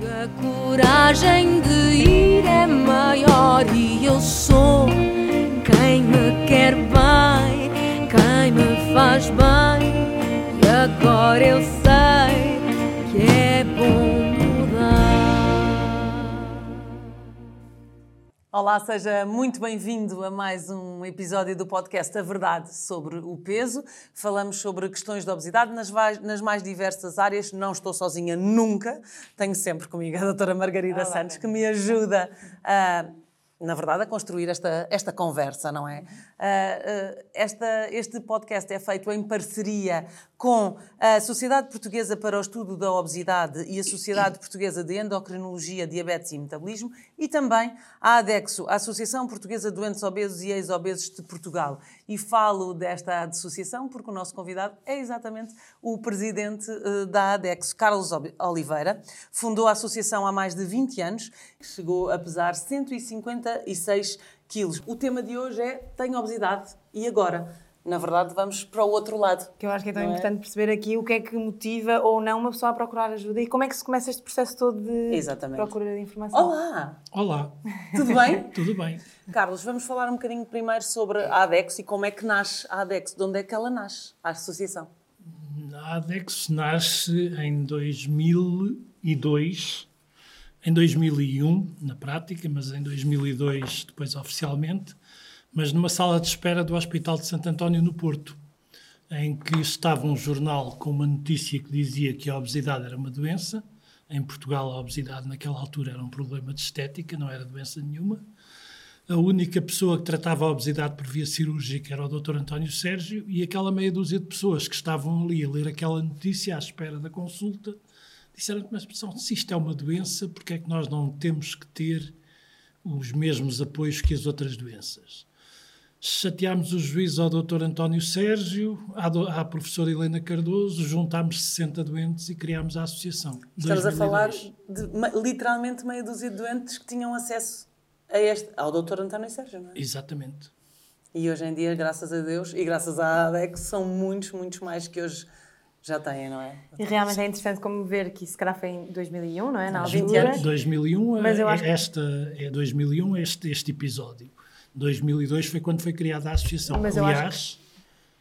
A coragem de ir é maior e eu sou quem me quer bem, quem me faz bem. E agora eu sei Olá, seja muito bem-vindo a mais um episódio do podcast A Verdade sobre o Peso. Falamos sobre questões de obesidade nas, mais diversas áreas. Não estou sozinha nunca, tenho sempre comigo a doutora Margarida Olá, Santos, que me ajuda a. Na verdade, a construir esta, esta conversa, não é? Ah, ah, esta, este podcast é feito em parceria com a Sociedade Portuguesa para o Estudo da Obesidade e a Sociedade Portuguesa de Endocrinologia, Diabetes e Metabolismo e também a ADEXO, a Associação Portuguesa de Doentes Obesos e Ex-Obesos de Portugal. E falo desta associação porque o nosso convidado é exatamente o presidente eh, da ADEXO, Carlos Oliveira. Fundou a associação há mais de 20 anos, chegou a pesar 156 quilos. O tema de hoje é Tenho obesidade e agora? Na verdade, vamos para o outro lado. Que eu acho que é tão é? importante perceber aqui o que é que motiva ou não uma pessoa a procurar ajuda e como é que se começa este processo todo de Exatamente. procura de informação. Olá! Olá, Tudo bem? tudo bem? Carlos, vamos falar um bocadinho primeiro sobre a ADEX e como é que nasce a ADEX, de onde é que ela nasce, a associação. A ADEX nasce em 2002, em 2001 na prática, mas em 2002 depois oficialmente, mas numa sala de espera do Hospital de Santo António no Porto, em que estava um jornal com uma notícia que dizia que a obesidade era uma doença. Em Portugal a obesidade naquela altura era um problema de estética, não era doença nenhuma. A única pessoa que tratava a obesidade por via cirúrgica era o Dr. António Sérgio e aquela meia dúzia de pessoas que estavam ali a ler aquela notícia à espera da consulta disseram mas se isto é uma doença, porque é que nós não temos que ter os mesmos apoios que as outras doenças? Chateámos o juiz ao Dr. António Sérgio, à, do- à professora Helena Cardoso, juntámos 60 doentes e criámos a associação. Estamos a 2002. falar de literalmente meia dúzia de doentes que tinham acesso a este, ao Dr. António Sérgio, não é? Exatamente. E hoje em dia, graças a Deus e graças à ADEX, são muitos, muitos mais que hoje já têm, não é? E realmente é interessante como ver que isso se calhar foi em 2001, não é? Na 20 altura. anos. 2001 Mas eu é acho que- esta é 2001 este este episódio 2002 foi quando foi criada a associação Mas eu acho aliás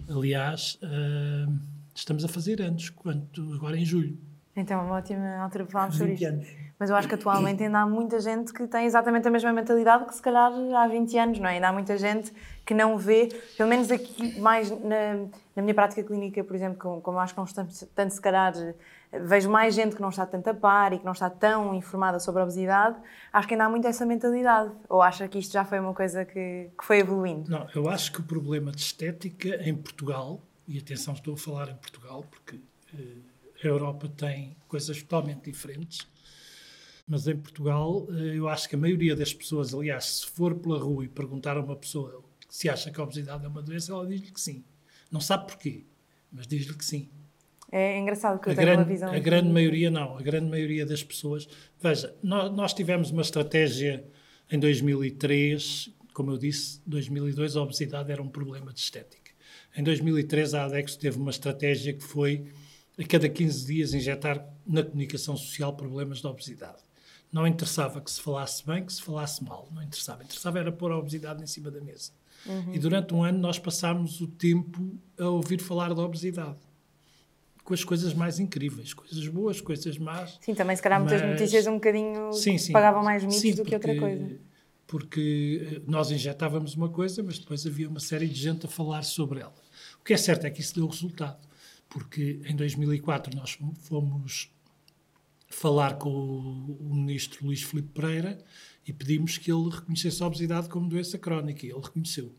aliás ah, estamos a fazer anos quanto agora em julho Então, uma ótima altura para falarmos sobre 20 isto. anos Mas eu acho que atualmente ainda há muita gente que tem exatamente a mesma mentalidade que se calhar há 20 anos, não é? Ainda há muita gente que não vê, pelo menos aqui, mais na, na minha prática clínica, por exemplo, como, como acho que não estamos tanto, se calhar, vejo mais gente que não está tanto a par e que não está tão informada sobre a obesidade, acho que ainda há muito essa mentalidade. Ou acha que isto já foi uma coisa que, que foi evoluindo? não eu acho que o problema de estética em Portugal e atenção estou a falar em Portugal porque eh, a Europa tem coisas totalmente diferentes mas em Portugal eh, eu acho que a maioria das pessoas aliás se for pela rua e perguntar a uma pessoa se acha que a obesidade é uma doença ela diz-lhe que sim não sabe porquê mas diz-lhe que sim É engraçado que A eu tenho uma grande, visão... a grande maioria não, a grande maioria das pessoas. Veja, nós, nós tivemos uma estratégia em 2003, como eu disse, 2002 a obesidade era um problema de estética. Em 2003 a ADEX teve uma estratégia que foi a cada 15 dias injetar na comunicação social problemas de obesidade. Não interessava que se falasse bem, que se falasse mal, não interessava. Interessava era pôr a obesidade em cima da mesa. E durante um ano nós passámos o tempo a ouvir falar da obesidade com as coisas mais incríveis, coisas boas, coisas más. Sim, também se calhar muitas Mas- notícias um bocadinho Sim, sim. pagavam mais mitos Sim, do que outra porque- coisa. Porque eh, nós injetávamos uma coisa, mas depois havia uma série de gente a falar sobre ela. O que é certo é que isso deu resultado, porque em 2004 nós fomos falar com o, o ministro Luís Filipe Pereira e pedimos que ele reconhecesse a obesidade como doença crónica e ele reconheceu.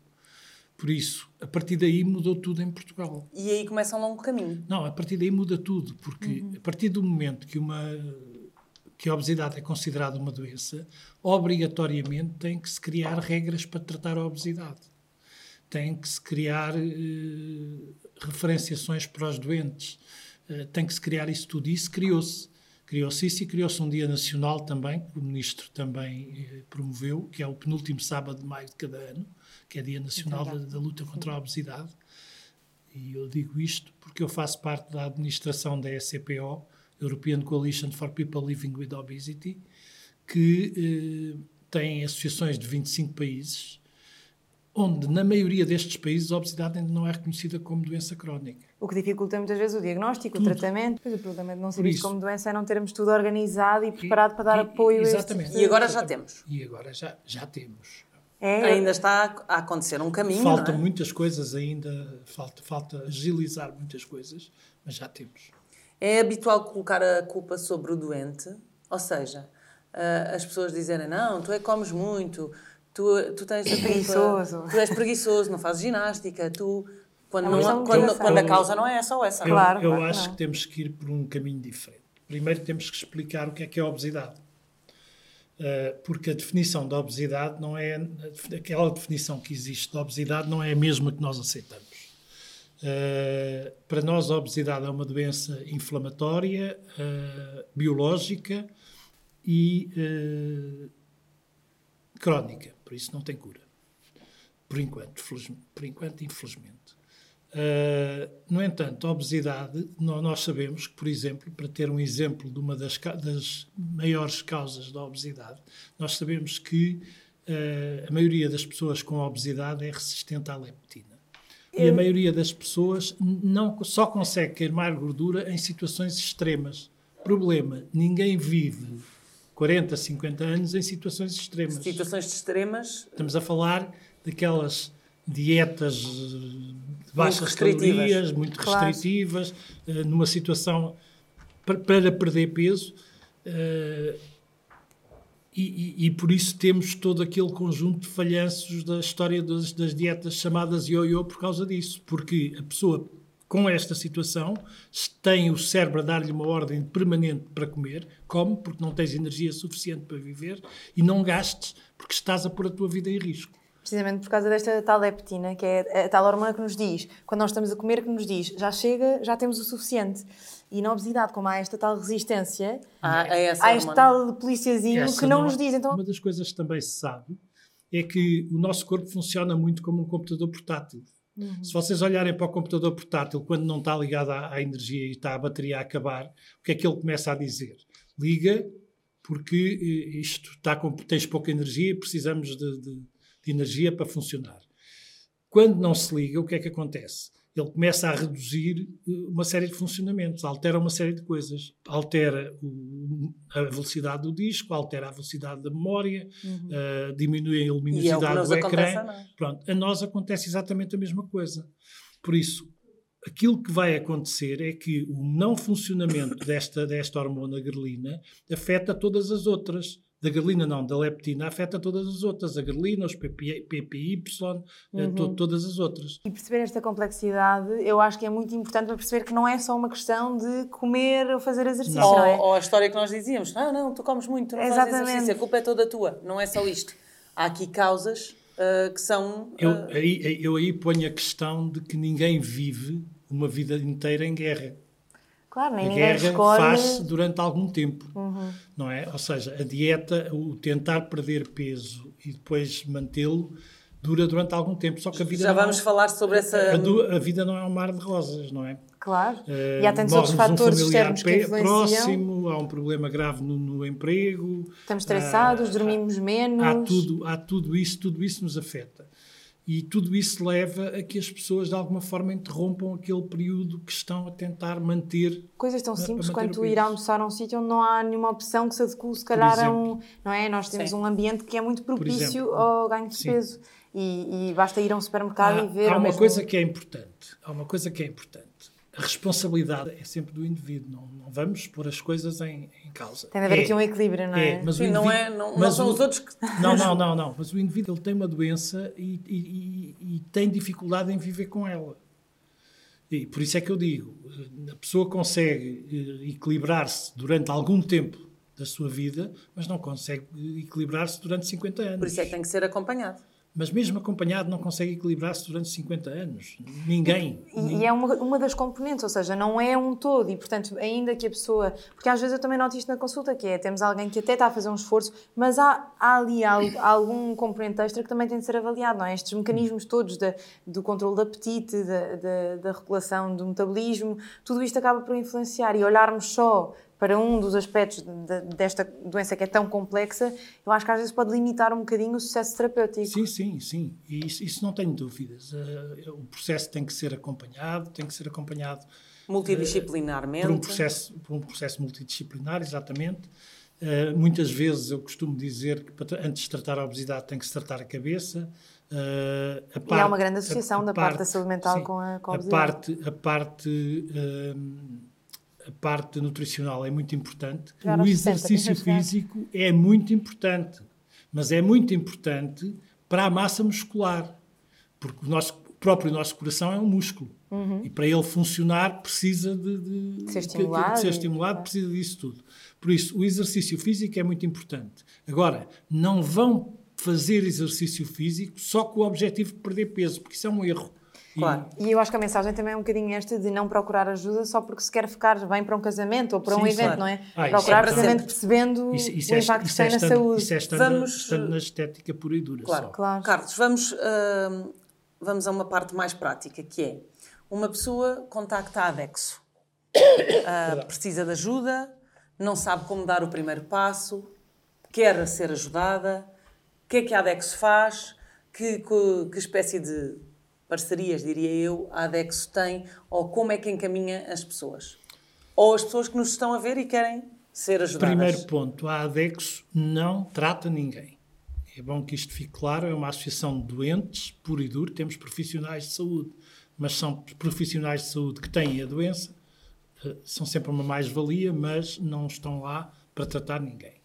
Por isso, a partir daí mudou tudo em Portugal. E aí começa um longo caminho. Não, a partir daí muda tudo, porque a partir do momento que uma que a obesidade é considerada uma doença, obrigatoriamente tem que se criar regras para tratar a obesidade. Tem que se criar eh, referenciações para os doentes. Eh, tem que se criar isso tudo. E isso criou-se. Criou-se isso e criou-se um dia nacional também, que o ministro também eh, promoveu, que é o penúltimo sábado de maio de cada ano, que é Dia Nacional da, da Luta contra a Obesidade. E eu digo isto porque eu faço parte da administração da SCPO European Coalition for People Living with Obesity, que eh, tem associações de 25 países, onde na maioria destes países a obesidade ainda não é reconhecida como doença crónica. O que dificulta muitas vezes o diagnóstico, Tudo. o tratamento. Pois o problema de não ser visto como doença é não termos tudo organizado e preparado para dar E- apoio a este exatamente. tipo E agora já temos. E agora já, já temos. É, Ainda está a acontecer um caminho, Faltam não é? muitas coisas ainda, falta, falta agilizar muitas coisas, mas já temos. É habitual colocar a culpa sobre o doente, ou seja, ah, as pessoas dizerem não, tu é que comes muito, tu, tu tens a culpa, Preguiçoso. tu és preguiçoso, não fazes ginástica, tu... Quando, É não- de quando, quando a causa não é essa ou essa. Eu, Claro, eu claro acho não. que temos que ir por um caminho diferente. Primeiro temos que explicar o que é que é a obesidade. Uh, porque a definição da obesidade não é aquela definição que existe da obesidade não é a mesma que nós aceitamos. Uh, para nós a obesidade é uma doença inflamatória, uh, biológica e uh, crónica, por isso não tem cura. Por enquanto, por enquanto infelizmente. Uh, no entanto, a obesidade, nó- nós sabemos que, por exemplo, para ter um exemplo de uma das, das maiores causas da obesidade, nós sabemos que uh, a maioria das pessoas com obesidade é resistente à leptina. E a maioria das pessoas não só consegue queimar gordura em situações extremas. Problema: ninguém vive 40, 50 anos em situações extremas. Situações extremas, Estamos a falar daquelas dietas de baixas calorias, muito Claro. restritivas, eh, numa situação para, para perder peso. eh, e, e- e por isso temos todo aquele conjunto de falhanços da história das, das dietas chamadas ioiô por causa disso. Porque a pessoa com esta situação se tem o cérebro a dar-lhe uma ordem permanente para comer, come porque não tens energia suficiente para viver e não gastes porque estás a pôr a tua vida em risco. Precisamente por causa desta tal leptina, que é a tal hormona que nos diz, quando nós estamos a comer, que nos diz, já chega, já temos o suficiente. E na obesidade, como há esta tal resistência, há, há essa há este tal policiazinho Essa que não é- nos diz. Então, Uma das coisas que também se sabe é que o nosso corpo funciona muito como um computador portátil. Se vocês olharem para o computador portátil, quando não está ligado à, à energia e está a bateria a acabar, o que é que ele começa a dizer? Liga, porque eh, isto está com, tens pouca energia e precisamos de, de- de energia para funcionar. Quando não se liga, o que é que acontece? Ele começa a reduzir eh, uma série de funcionamentos, altera uma série de coisas. Altera o- a velocidade do disco, altera a velocidade da memória, eh, diminui a E é o que luminosidade nos do acontece ecrã. a nós. Pronto, a nós acontece exatamente a mesma coisa. Por isso, aquilo que vai acontecer é que o não funcionamento desta, desta hormona grelina afeta todas as outras. Da grelina não, da leptina afeta todas as outras. A grelina, os PPY, eh, to- todas as outras. e perceber esta complexidade, eu acho que é muito importante para perceber que não é só uma questão de comer ou fazer exercício, não, Ou, é? ou a história que nós dizíamos, ah, não, tu comes muito, tu não fazes Exatamente. exercício, a culpa é toda tua. Não é só isto. Há aqui causas ah, que são... Eu ah, aí, eu aí ponho a questão de que ninguém vive uma vida inteira em guerra. Claro, nem A ninguém guerra escolhe. faz durante algum tempo, não é? Ou seja, a dieta, o tentar perder peso e depois mantê-lo dura durante algum tempo. Só que a vida já vamos é- falar sobre essa... a, a vida não é um mar de rosas, não é? Claro. Eh, e há tantos outros fatores um familiar externos que influenciam. próximo, há um problema grave no, no emprego. Estamos estressados, há- dormimos menos. Há tudo, há tudo isso, tudo isso nos afeta. E tudo isso leva a que as pessoas, de alguma forma, interrompam aquele período que estão a tentar manter. Coisas tão simples quanto ir almoçar a um sítio onde não há nenhuma opção que se adeque, se calhar, a um. Não é? Nós temos Sim. um ambiente que é muito propício exemplo. ao ganho de Sim. peso. E, e basta ir a um supermercado Há, e ver. há uma mesmo- coisa que é importante. Há uma coisa que é importante. A responsabilidade é sempre do indivíduo. Não, não vamos pôr as coisas em, em causa. Tem de haver É, aqui um equilíbrio, não é? É, mas o Sim, não, indivíduo- é, não, não mas são o- os outros que... Não, não, não, não. Mas o indivíduo ele tem uma doença e, e- e- e tem dificuldade em viver com ela. E por isso é que eu digo, a pessoa consegue eh, equilibrar-se durante algum tempo da sua vida, mas não consegue equilibrar-se durante 50 anos. Por isso é que tem que ser acompanhado. Mas mesmo acompanhado não consegue equilibrar-se durante 50 anos. Ninguém. E, e é uma, uma das componentes, ou seja, não é um todo. E, portanto, ainda que a pessoa. Porque às vezes eu também noto isto na consulta, que é temos alguém que até está a fazer um esforço, mas há, há ali al- algum componente extra que também tem de ser avaliado, não é? Estes mecanismos todos da, do controle do apetite, da, da, da regulação do metabolismo, tudo isto acaba por influenciar. E olharmos só para um dos aspectos de, desta doença que é tão complexa, eu acho que às vezes pode limitar um bocadinho o sucesso terapêutico. Sim, sim, sim. E isso, isso não tenho dúvidas. Uh, o processo tem que ser acompanhado, tem que ser acompanhado multidisciplinarmente. Uh, por um processo, por um processo multidisciplinar, exatamente. Uh, muitas vezes eu costumo dizer que para, antes de tratar a obesidade tem que se tratar a cabeça. Uh, a parte, e há uma grande associação a, a da parte, parte, da saúde mental sim, com, a, com a obesidade. A parte, a parte, uh, a parte nutricional é muito importante. o exercício 60, físico é muito importante, mas é muito importante para a massa muscular, porque o nosso o próprio nosso coração é um músculo. Uhum. E para ele funcionar precisa de, de, de ser estimulado, de ser estimulado precisa disso tudo. Por isso, o exercício físico é muito importante. Agora, não vão fazer exercício físico só com o objetivo de perder peso, porque isso é um erro. Claro. E, eu acho que a mensagem também é um bocadinho esta de não procurar ajuda só porque se quer ficar bem para um casamento ou para Sim, um evento, claro. não é? Ah, procurar é precisamente percebendo isso, isso o é, impacto que tem é na saúde. Isso é estando, vamos, estando na estética pura e dura. Claro, só. claro. Carlos, vamos, uh, vamos a uma parte mais prática, que é uma pessoa contacta a Adexo, uh, precisa de ajuda, não sabe como dar o primeiro passo, quer ser ajudada, o que é que a ADEX faz, que, que, que espécie de parcerias, diria eu, a ADEX tem, ou como é que encaminha as pessoas? Ou as pessoas que nos estão a ver e querem ser ajudadas? Primeiro ponto, a ADEX não trata ninguém. É bom que isto fique claro, é uma associação de doentes, puro e duro, temos profissionais de saúde, mas são profissionais de saúde que têm a doença, eh, são sempre uma mais-valia, mas não estão lá para tratar ninguém.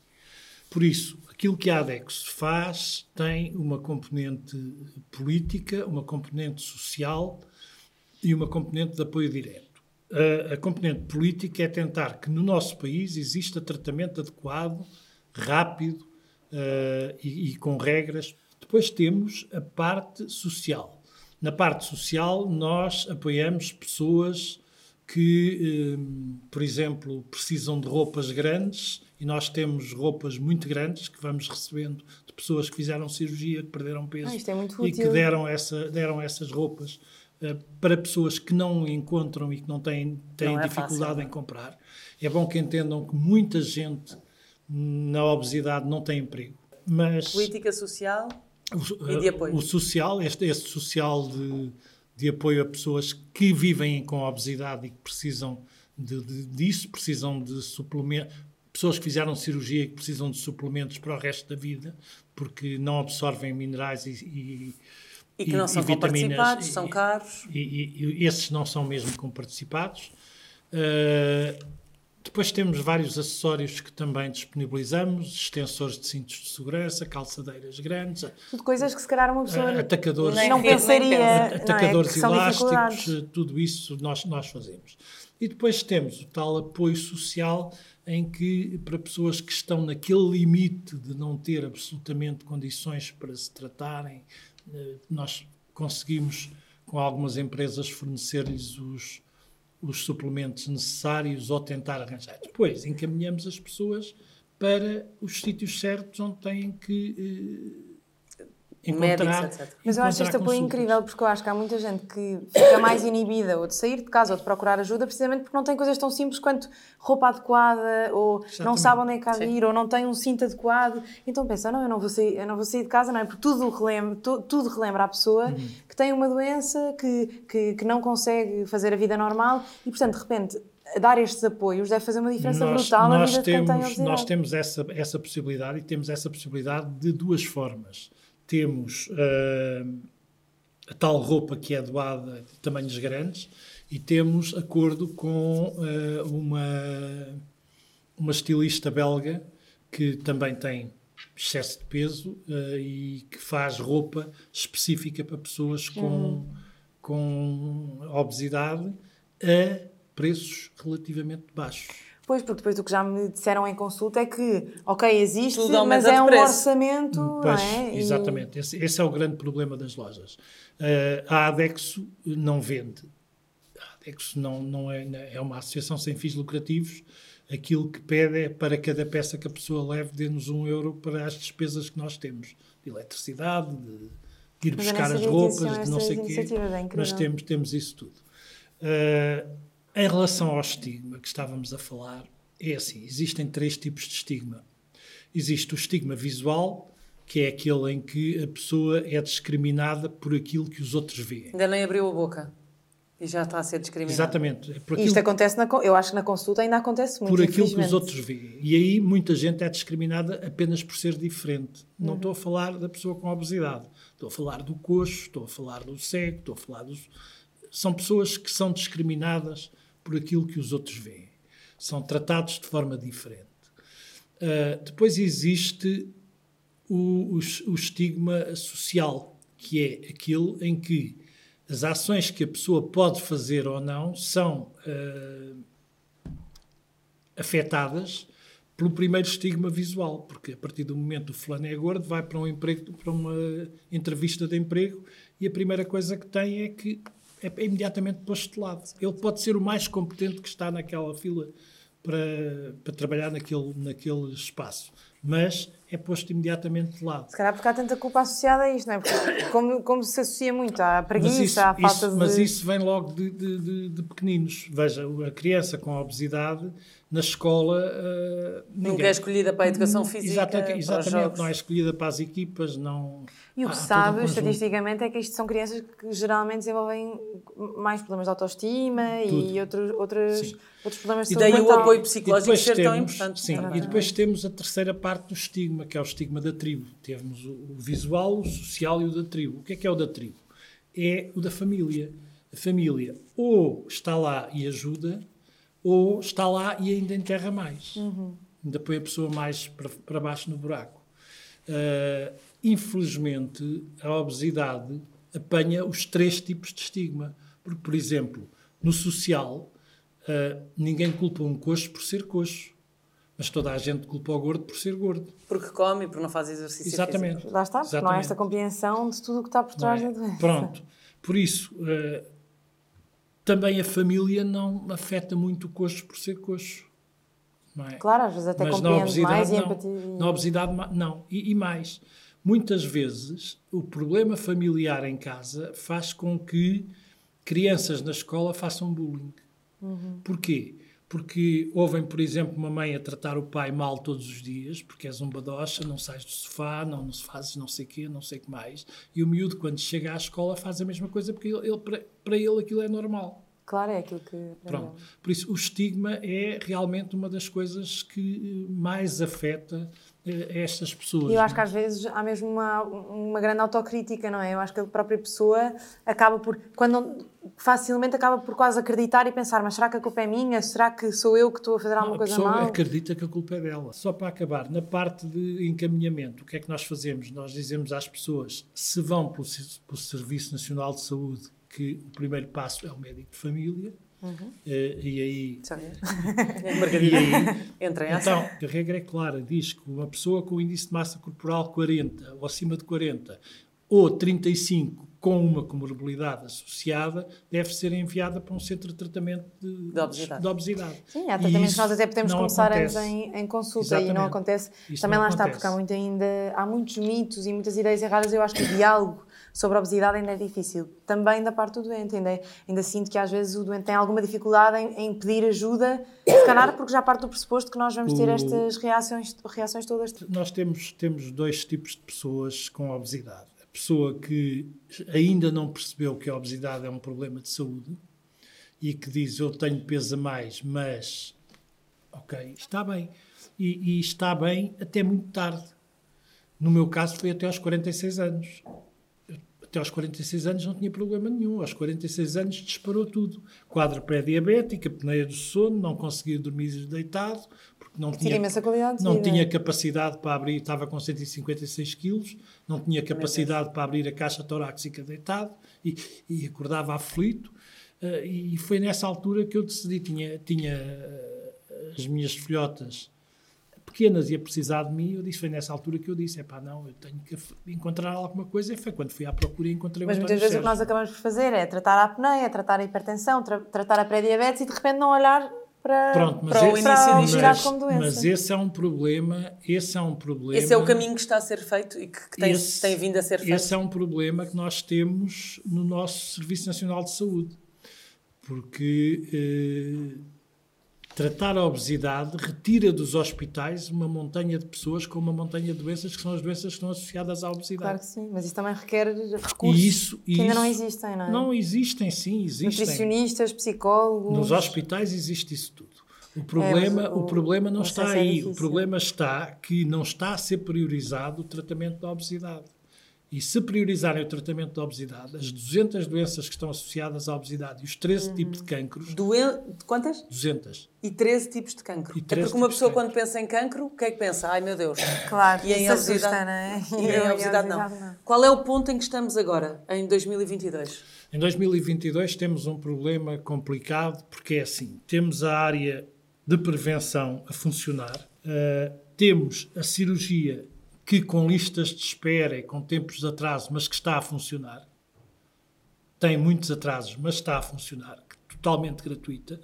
Por isso, aquilo que a ADEX faz tem uma componente política, uma componente social e uma componente de apoio direto. A, a componente política é tentar que no nosso país exista tratamento adequado, rápido uh, e, e com regras. Depois temos a parte social. Na parte social, nós apoiamos pessoas que, eh, por exemplo, precisam de roupas grandes e nós temos roupas muito grandes que vamos recebendo de pessoas que fizeram cirurgia, que perderam peso ah, é e que deram, essa, deram essas roupas uh, para pessoas que não encontram e que não têm, têm não é dificuldade fácil, em comprar. É bom que entendam que muita gente na obesidade não tem emprego. Mas Política social o, e de apoio. O social, este, este social de de apoio a pessoas que vivem com obesidade e que precisam de, de, disso, precisam de suplementos, pessoas que fizeram cirurgia e que precisam de suplementos para o resto da vida, porque não absorvem minerais e, e e que não são comparticipados, são caros. E, e, e, esses não são mesmo comparticipados. Uh, depois temos vários acessórios que também disponibilizamos, extensores de cintos de segurança, calçadeiras grandes. Tudo coisas que se calhar uma pessoa atacadores, não pensaria. Atacadores não é? elásticos, tudo isso nós, nós fazemos. E depois temos o tal apoio social em que, para pessoas que estão naquele limite de não ter absolutamente condições para se tratarem, eh, nós conseguimos, com algumas empresas, fornecer-lhes os os suplementos necessários ou tentar arranjar. Depois encaminhamos as pessoas para os sítios certos onde têm que eh, encontrar. Médicos, etc. Mas eu acho este apoio incrível porque eu acho que há muita gente que fica mais inibida ou de sair de casa ou de procurar ajuda precisamente porque não tem coisas tão simples quanto roupa adequada ou Exatamente. não sabe onde é que há de ir ou não tem um cinto adequado. Então pensa, não, eu não vou sair, eu não vou sair de casa, não é? Porque tudo relembra, tu, tudo relembra a pessoa uhum. que tem uma doença, que, que, que não consegue fazer a vida normal e, portanto, de repente, dar estes apoios deve fazer uma diferença nós, brutal na vida temos, de quem tem obesidade. Nós temos essa, essa possibilidade e temos essa possibilidade de duas formas temos uh, a tal roupa que é doada de tamanhos grandes e temos acordo com uh, uma, uma estilista belga que também tem excesso de peso uh, e que faz roupa específica para pessoas com, uhum. com obesidade a preços relativamente baixos. Pois, porque depois o que já me disseram em consulta é que, ok, existe, mas é um preço. orçamento, pois, não é? Exatamente, e... esse, esse, é o grande problema das lojas. Uh, a Adexo não vende. A Adexo não, não é, é uma associação sem fins lucrativos. Aquilo que pede é para cada peça que a pessoa leve, dê-nos um euro para as despesas que nós temos. De eletricidade, de, ir buscar as roupas, de não sei o quê. É mas temos, temos isso tudo. Uh, em relação ao estigma que estávamos a falar, é assim: existem três tipos de estigma. Existe o estigma visual, que é aquele em que a pessoa é discriminada por aquilo que os outros veem. Ainda nem abriu a boca e já está a ser discriminado. Exatamente. Por Isto aquilo, acontece, na, eu acho que na consulta ainda acontece muito. por aquilo que os outros veem. E aí muita gente é discriminada apenas por ser diferente. Não estou a falar da pessoa com obesidade. Estou a falar do coxo, estou a falar do cego, estou a falar dos. São pessoas que são discriminadas por aquilo que os outros veem. São tratados de forma diferente. Uh, depois existe o, o, o estigma social, que é aquele em que as ações que a pessoa pode fazer ou não são uh, afetadas pelo primeiro estigma visual, porque a partir do momento o fulano é gordo, vai para um emprego, para uma entrevista de emprego e a primeira coisa que tem é que é imediatamente posto de lado. Ele pode ser o mais competente que está naquela fila para, para trabalhar naquele, naquele espaço, mas é posto imediatamente de lado. Se calhar porque há tanta culpa associada a isto, não é? Porque como, como se associa muito à preguiça, isso, à falta isso- de. mas isso vem logo de, de- de- de pequeninos. Veja, a criança com obesidade na escola. uh, Nunca ninguém- é escolhida para a educação física, para os exatamente, jogos. não é escolhida para as equipas, não. E o que um sabe, conjunto. estatisticamente, é que isto são crianças que geralmente desenvolvem mais problemas de autoestima e Tudo. outros, outros, Sim. outros problemas de E daí saúde o mental. apoio E psicológico depois ser tão temos, importante. sim, e depois temos a terceira parte do estigma, que é o estigma da tribo. Temos o, visual, o social e o da tribo. O que é que é o da tribo? É o da família. A família ou está lá e ajuda, ou está lá e ainda enterra mais. Ainda põe a pessoa mais para, para baixo no buraco. Ah, infelizmente, a obesidade apanha os três tipos de estigma. Porque, por exemplo, no social, ah, ninguém culpa um coxo por ser coxo, mas toda a gente culpa o gordo por ser gordo. Porque come e porque não faz exercício Exatamente. físico. Lá está, porque não há Exatamente. esta compreensão de tudo o que está por trás é? da doença. Pronto. Por isso, eh, também a família não afeta muito o coxo por ser coxo. Não é? Claro, às vezes até Mas compreende mais e não. empatia. Na obesidade, não. E, e mais, muitas vezes o problema familiar em casa faz com que crianças na escola façam bullying. Uhum. Porquê? Porque ouvem, por exemplo, uma mãe a tratar o pai mal todos os dias, porque és um badocha, não sais do sofá, não, não se fazes não sei o quê, não sei o que mais. E o miúdo, quando chega à escola, faz a mesma coisa, porque ele, ele- para, para ele aquilo é normal. Claro, é aquilo que. Pronto. Por isso, o estigma é realmente uma das coisas que eh, mais afeta estas pessoas. Eu acho não que é? às vezes há mesmo uma, uma grande autocrítica, não é? Eu acho que a própria pessoa acaba por, quando não- facilmente acaba por quase acreditar e pensar, mas será que a culpa é minha? Será que sou eu que estou a fazer alguma a coisa pessoa mal? acredita que a culpa é dela. Só para acabar, na parte de encaminhamento, o que é que nós fazemos? Nós dizemos às pessoas, se vão pelo, se- pelo Serviço Nacional de Saúde, que o primeiro passo é o médico de família, Uhum. eh, e aí? E Entra em ação. então, a regra é clara, diz que uma pessoa com índice de massa corporal 40 ou acima de 40 ou 35 com uma comorbilidade associada deve ser enviada para um centro de tratamento de, De obesidade. de obesidade. Sim, há tratamentos que nós até podemos começar antes em, em consulta e não Exatamente. acontece. Isso Também não lá está, acontece. porque há, muito ainda, há muitos mitos e muitas ideias erradas. Eu acho que o diálogo sobre a obesidade ainda é difícil. Também da parte do doente. Ainda, ainda sinto que às vezes o doente tem alguma dificuldade em, em pedir ajuda, se calhar porque já parte do pressuposto que nós vamos ter estas reações, reações todas. Nós temos, temos dois tipos de pessoas com obesidade. A pessoa que ainda não percebeu que a obesidade é um problema de saúde e que diz eu tenho peso a mais, mas ok, está bem. E, e está bem até muito tarde. No meu caso foi até aos 46 anos. Até aos 46 anos não tinha problema nenhum. Aos 46 anos disparou tudo. Quadra pré-diabética, apneia do sono, não conseguia dormir deitado, porque não tinha não tinha capacidade para abrir, estava com 156 quilos, não tinha capacidade para abrir a caixa torácica deitado e, e acordava aflito. eh, e foi nessa altura que eu decidi, tinha, tinha eh, as minhas filhotas pequenas e a precisar de mim, eu disse, foi nessa altura que eu disse, é pá, não, eu tenho que encontrar alguma coisa, e foi quando fui à procura e encontrei Mas muitas vezes o que nós acabamos por fazer é tratar a apneia, tratar a hipertensão, tra- tratar a pré-diabetes e de repente não olhar para, Pronto, mas, para o esse, início para obesidade mas, como doença. mas esse é um problema, esse é um problema... Esse é o caminho que está a ser feito e que, que tem, Esse- tem vindo a ser feito. Esse é um problema que nós temos no nosso Serviço Nacional de Saúde. Porque Tratar a obesidade retira dos hospitais uma montanha de pessoas com uma montanha de doenças que são as doenças que estão associadas à obesidade. Claro que sim, mas isso também requer recursos isso, que ainda isso- não existem, não é? Não existem, sim, existem. Nutricionistas, psicólogos. Nos hospitais existe isso tudo. O problema, mas o- o, problema não está é aí. o problema está que não está a ser priorizado o tratamento da obesidade. E se priorizarem o tratamento da obesidade, as 200 doenças que estão associadas à obesidade e os 13 Uhum. tipos de cancros, Doen... Quantas? 200. E 13 tipos de cancro. E É 13 porque uma pessoa, quando pensa em cancro, o que é que pensa? Ai meu Deus. Claro, E em obesidade? assusta, não é? E em obesidade, não. Qual é o ponto em que estamos agora, em 2022? Em 2022 temos um problema complicado porque é assim: temos a área de prevenção a funcionar, eh, temos a cirurgia que com listas de espera e com tempos de atraso, mas que está a funcionar. Tem muitos atrasos, mas está a funcionar, totalmente gratuita.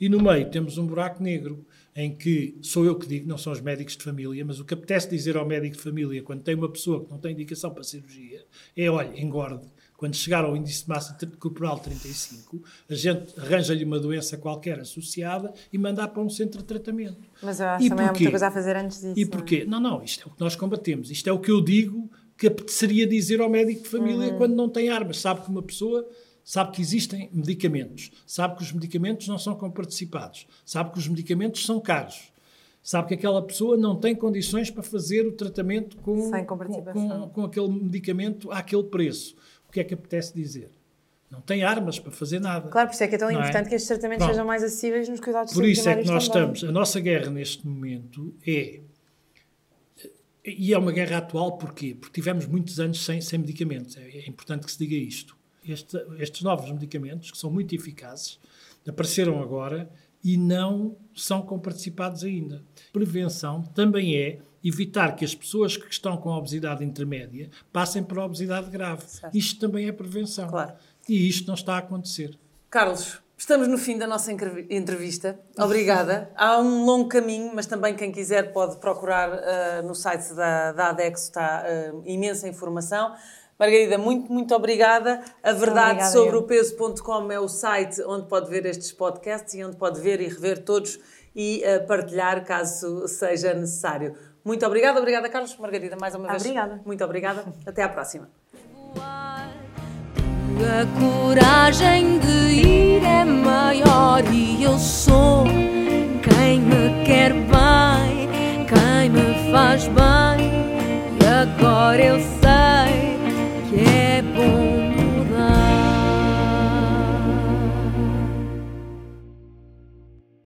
E no meio temos um buraco negro em que sou eu que digo, não são os médicos de família, mas o que apetece dizer ao médico de família quando tem uma pessoa que não tem indicação para cirurgia é: olha, engorde. Quando chegar ao índice de massa corporal 35, a gente arranja-lhe uma doença qualquer associada e manda para um centro de tratamento. Mas eu acho E que também há porquê? muita coisa a fazer antes disso. E não é? porquê? Não, não, isto é o que nós combatemos. Isto é o que eu digo que apeteceria dizer ao médico de família Uhum. quando não tem armas. Sabe que uma pessoa sabe que existem medicamentos, sabe que os medicamentos não são comparticipados, sabe que os medicamentos são caros, sabe que aquela pessoa não tem condições para fazer o tratamento com, com, com, com aquele medicamento àquele preço. O que é que apetece dizer? Não tem armas para fazer nada. Claro, por isso é que é tão Não é? importante que estes tratamentos Pronto. sejam mais acessíveis nos cuidados Por isso é que nós também. estamos. A nossa guerra neste momento é. E é uma guerra atual porquê? Porque tivemos muitos anos sem, sem medicamentos. É, é importante que se diga isto. Este- estes novos medicamentos, que são muito eficazes, apareceram agora e não são comparticipados ainda. Prevenção também é evitar que as pessoas que estão com obesidade intermédia passem para a obesidade grave. Isto também é prevenção. Claro. E isto não está a acontecer. Carlos, estamos no fim da nossa entrev- entrevista. Obrigada. Há um longo caminho, mas também quem quiser pode procurar ah, no site da, da ADEX, está ah, imensa informação. Margarida, muito, muito obrigada. A verdade Obrigada, sobre eu. o peso.com é o site onde pode ver estes podcasts e onde pode ver e rever todos e ah, partilhar caso seja necessário. Muito obrigada, obrigada, Carlos. Margarida, mais uma vez. Obrigada. Muito obrigada. Até à próxima. A coragem de ir é maior e eu sou quem me quer bem, quem me faz bem. E agora eu sei que é bom.